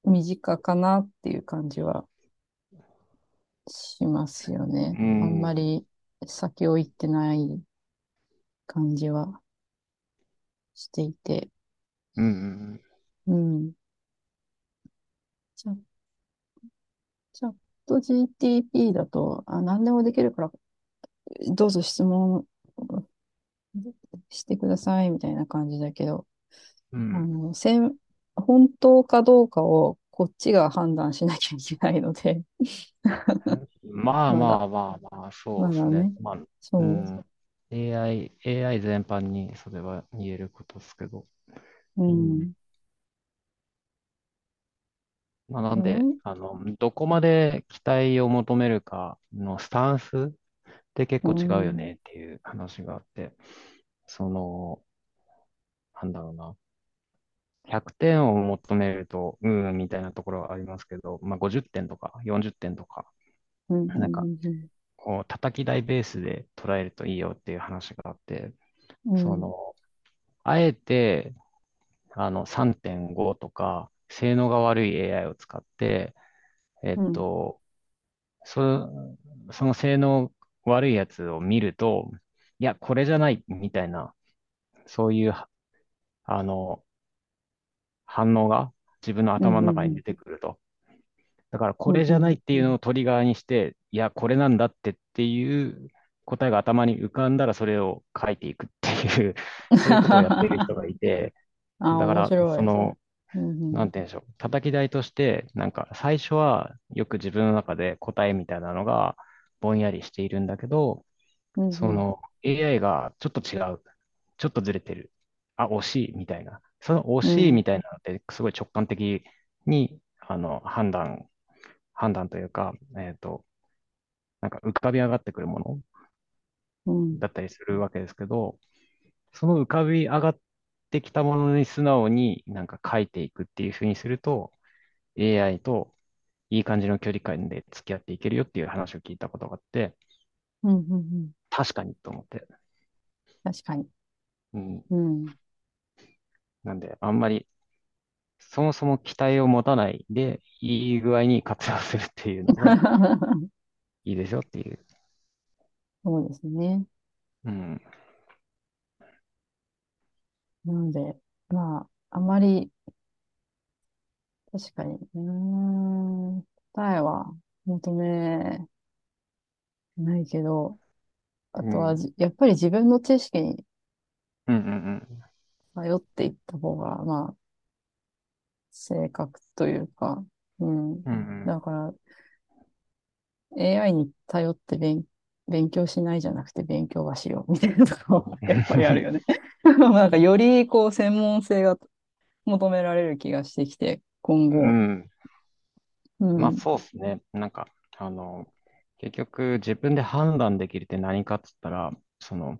う、身近かなっていう感じはしますよね。あんうん、まり先を行ってない感じはしていて。うん、うん。チャ、チャット GTP だと、あ、何でもできるから、どうぞ質問してくださいみたいな感じだけど、うん、あの、せん、本当かどうかをこっちが判断しなきゃいけないので、まあまあまあまあ、そうですね。まだね、まあ、うそん。AI、AI 全般にそれは言えることですけど。う、ううん。ん、まあ、なんで、うん、あの、どこまで期待を求めるかのスタンスって結う構違うよん、ねっていう話があって、その、なんだろうな。100点を求めると、うん、みたいなところはありますけど、まあ、50点とか40点とか、うん、なんか、うん、こう、叩き台ベースで捉えるといいよっていう話があって、うん、その、あえて、あの、3.5とか、性能が悪い AI を使って、えっうん、と、そ、その性能悪いやつを見ると、いや、これじゃない、みたいな、そういう、あの、反応が自分のうん、頭の。中に出てくると。だからこれじゃないっていうのをトリガーにして、いや、これなんだってっていう答えが頭に浮かんだらそれを書いていくっていう、そういうことをやってる人がいて、だから、その、なんて言うんでしょう。叩き台として、なんか最初はよく自分の中で答えみたいなのがぼんやりしているんだけど、うん、うん、その AI がちょっと違う。ちょっとずれてる。あ、惜しいみたいな。その惜うん、しいみたいなのってすごい直感的にあの判断、判断というか、えっと、なんか浮かび上がってくるものうん、だったりするわけですけど、その浮かび上がってきたものに素直になんか書いていくっていうふうにすると、AI といい感じの距離感で付き合っていけるよっていう話を聞いたことがあって、うん、うん。確かにと思って。確かに。うん。うん。なんで、あんまりそもそも期待を持たないで、いい具合に活用するっていうのが いいですよっていう。そうですね。うん。なので、まあ、あまり、確かに、うーん、答えは求めないけど、あとはうん。じやっぱり自分の知識にうんうん頼っていった方が、まあ、正確というか、うん。うん。うんだから、AI に頼って勉、勉強しないじゃなくて勉強はしようみたいなところはやっぱりあるよね。なんかよりこう専門性が求められる気がしてきて、今うん。後。うん。まあうん。そうですね。なんか、あの、結局自分で判断できるって何かっつったら、その、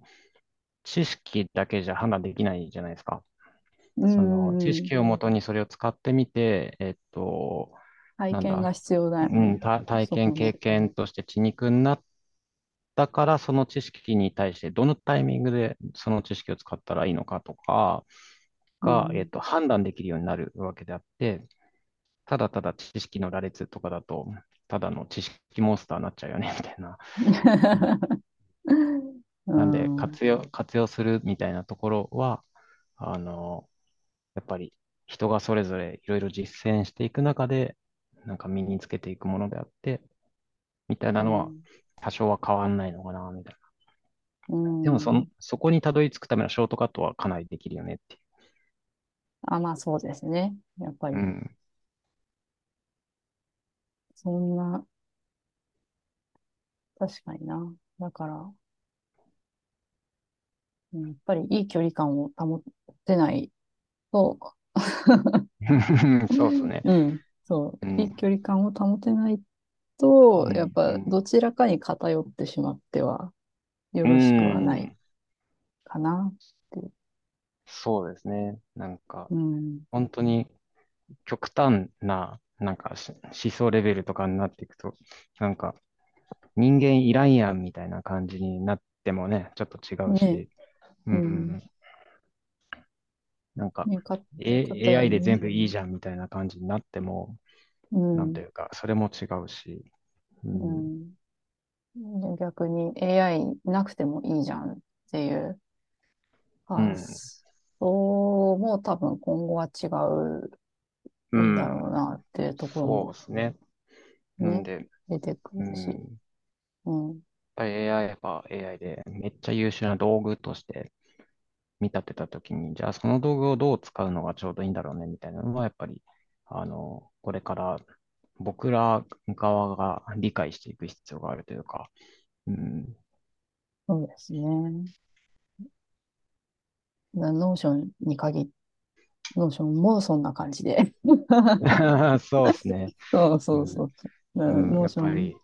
知識だけじゃ判断できないじゃないですか。うその、知ん。識をもとにそれを使ってみて、えっと、体験が必要だようん、体験。経験として血肉になったから、その知識に対してどのタイミングでその知識を使ったらいいのかとかが、えっうん。と、判断できるようになるわけであって、ただただ知識の羅列とかだと、ただの知識モンスターになっちゃうよね、みたいな。なんで、ん。活用、活用するみたいなところは、あの、やっぱり人がそれぞれいろいろ実践していく中で、なんか身につけていくものであって、みたいなのはうん多少は変わんないのかな、みたいな。うでもそ。そこにたどり着くためのショートカットはかなりできるよねっていあ、まあそうですね。やっぱう。うり、ん。そんな、確かにな。だから、うんやっぱりいい距離感を保てないと、そうですね。うん、そう、いいうん。距離感を保てないと、やっうん。うぱん。どちらかに偏ってしまってはようろしくはないんかなって。そうですね。なんか、うん、本当に極端な、なんかし思想レベルとかになっていくと、なんか人間いらんやんみたいな感じになってもね、ちょっと違うね、し、うんうんううん、ん。なんか、ね、か、A、偏 AI でりね。全部いいじゃんみたいな感じになっても、うん、なんというか、それも違うし、うん、逆に AI なくてもいいじゃんっていう。うん。発想も多分今後は違ううんだん、ろうなっていうところそうもですね。なんね、で、出てくうるし。ん、うん。やっぱり AI は AI でめっちゃ優秀な道具として見立てたときに、じゃあその道具をどう使うのがちょうどいいんだろうねみたいなのは、やっぱり、あの、これから僕ら側が理解していく必要があるというか、うん、そうですね。ノーションに限っ、ノーションもそんな感じで。そうですね。そうそううんそうそう。ん、やっノーションぱり、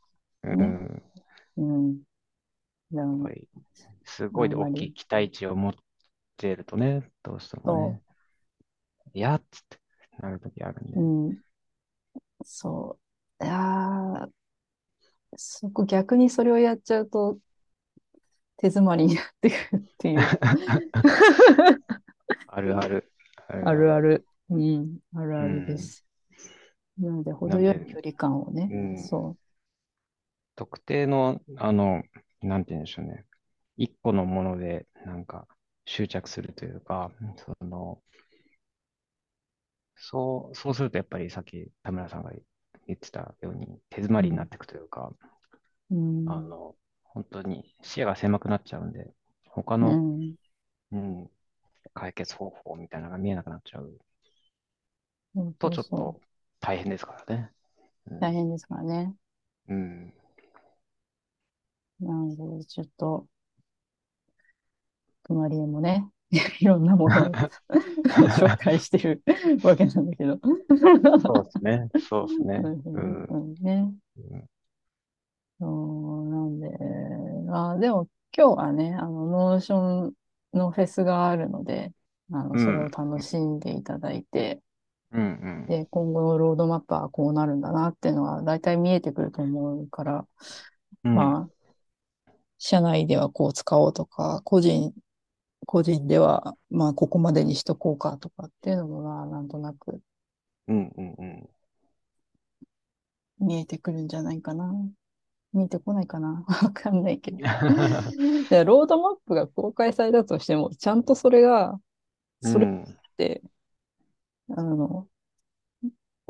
うね。ん、やっうん。すあごい大きい期待値を持っているとね、どうしてもそね、いやっつってなるときあるんう、で。うん、そう。いやー、そこ逆にそれをやっちゃうと手詰まりになってくるっていう。あるある、ああるある。うん、あるあるでうん。す。なので、程よい距離感をね、うん、そ特定の、あの、なんて言うんでしょうね。一個のもので、なんか、執着するというか、その、そう、そうするとやっぱりさっき田村さんが言ってたように手詰まうん。りになっていくというか、うん。あの、本当に視野が狭くなっちゃうんで、他の、うん。うん、解決方法みたいなのが見えなくなっちゃうと。ちょっと大変ですからね。うん。大変ですからね。うん。なので、ちょっと、隣へもね、いろんなものを 紹介してる わけなんだけど。そうですね。そうですね。うんうん。うんね。うんそうなんで、あ、でも今日はね、あの、 Notionのフェスがあるので、あの、それをうん。楽しんでいただいて、うん。で、今後のロードマップはこうなるんだなっていうのは大体見えてくると思うから、うん。まあ、社内ではこう使おうとか、個人、個人では、まあ、ここまでにしとこうかとかっていうのも、まあ、なんとなくうん。うん。うん。見えてくるんじゃないかな。見えてこないかな。わかんないけど。でロードマップが公開されたとしても、ちゃんとそれが、それっうん。て、あの、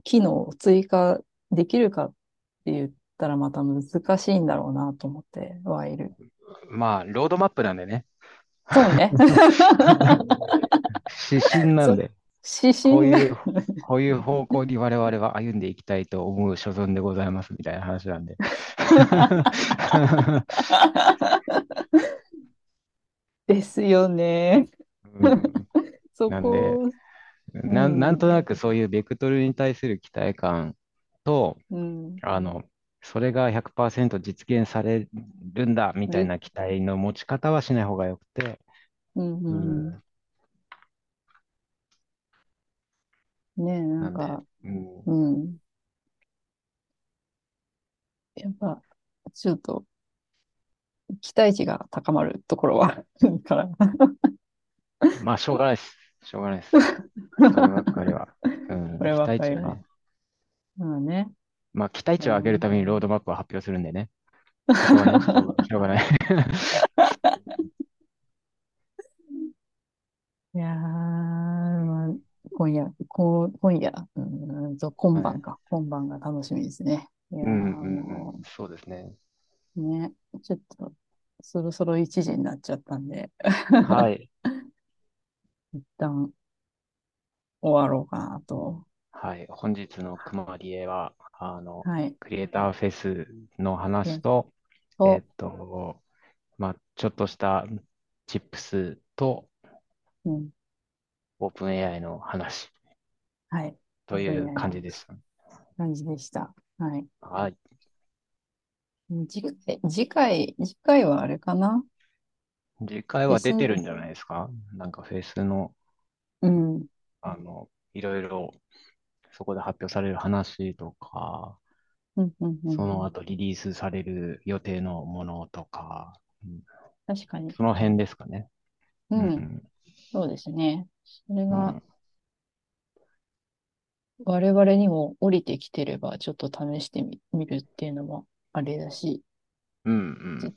機能を追加できるかって言ったらまた難しいんだろうなと思ってはいる。まあ、ロードマップなんでね。そうね。指針なん。で、指針がこういう、こういう方向に我々は歩んでいきたいと思う所存でございますみたいな話なんで。ですよね。うん、そなんで、こ、うなん、なんとなん、くそういうベクトルに対する期待感と、うん。あの、それが100%実現されるんだみたいで、な期待の持ち方はしない方がよくて、うん、ううん、うん、ん。ねえ、なんか、うん、うん。やっぱ、ちょっと、期待値が高まるところはから。まあ、しょうがないです。しょうがないです。そればっかりは。うん、期こればっかりは。まあね。まあ、期待う値を上げるためにローん、ドマップを発表するんでね。しょう、しょうがない。いやー、まあ、今夜、こ今夜、うーんと、今はい。晩か。今晩が楽しみですね。いやー、うん、うん、うん。もそうですね。う、ね、ちょっと、そろそろ1時になっちゃったんで、はい。一旦終わろうかなと。はい。本日のくまりえは、あの、はい。クリエイターフェスの話ね、と、えっと、と、まあ、ちょっとしたチップスとうん、オープン AI の話はい。という感じでした。感じでした。はい。はい。次回、次回、次回はあれかな？次回は出てるんじゃないですか？なんかフェスの、うん、あの、いろいろそこで発表される話とか、うん、うん、うん。そうんの後リリースされる予定のものとか、うん確かに。その辺ですかね。うん、うん、そうですね。それがうん、我々にも降りてきてれば、ちょっと試してみ、みるっていうのもあれだし、うん、うじん。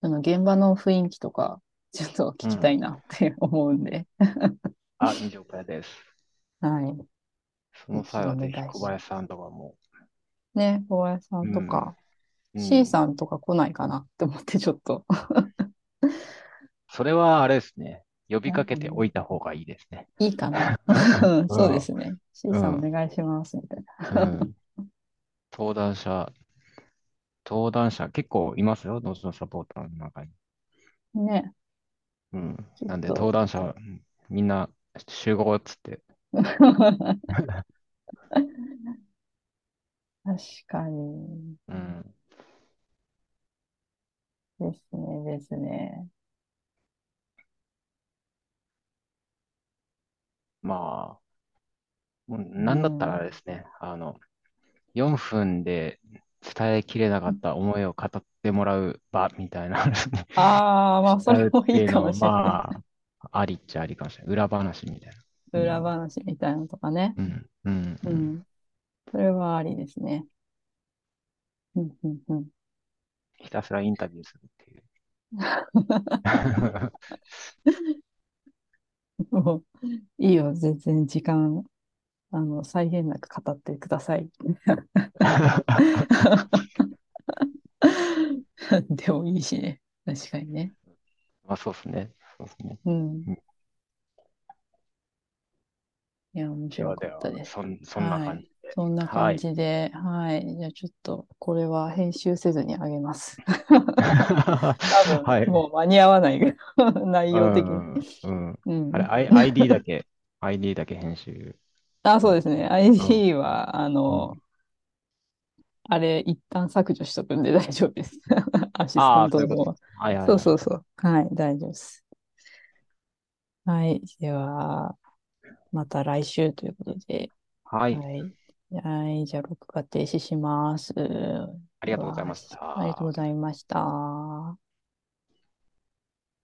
その現場の雰囲気とか、ちょっと聞きたいうん。なって思うんで、あ、了解です。はい。その際はぜひ。小林さんとかも。ね、小林さうんとか、ん、う C ん。さんとか来ないかなって思って、ちょっと。それはあれですね。呼びかけておうんいた方がいいですね。いいかな。うそうでん、すね。C さんおうん、願いします、みたいうん。登壇者、登壇者結構いますよ。後のサポーターの中に。な。ね、うん。なんで、登と。壇者、うんみんな集合っつって。確かに。うん。ですね、ですね。まあ、もううなんだったらあん。れですね。あの、4分で伝えきれなかった思いを語ってもらう場みたいなのにああ、まあ、そ使うっれもいいかていうのも、もしれない。まあ、ありっちゃありかもしれない。裏話みたいな。う裏ん。話みたいなのとかね。うん。うん。うん。うん。それはありですね。うん、うん、うん。ひたすらインタビューするっていう。もういいよ、全然時間。あの、際限なく語ってください。でもいいしね。確かにね。まあ、そうですね。そうですね。うん。いや、面で白かったです。そん、そんなはい感じで。そんな感はい。じで、はい。じゃあちょっと、これは編集せずにあげます。多は分、い。もう間に合わないぐらい 内う容的に。ん、うん。うん。あれ、I、ID だけ、ID だけ編集。あ、そうですね。うん、ID は、あうの、ん。あれ、一旦削除しとくんで大丈夫です。アシスタああ、ントの方は。そう。そうそう。はい、大丈夫です。はい。では、また来週ということで。はい。はい。はい。じゃあ、録画停止します。ありがとうございわましありがとうごた。ざいました。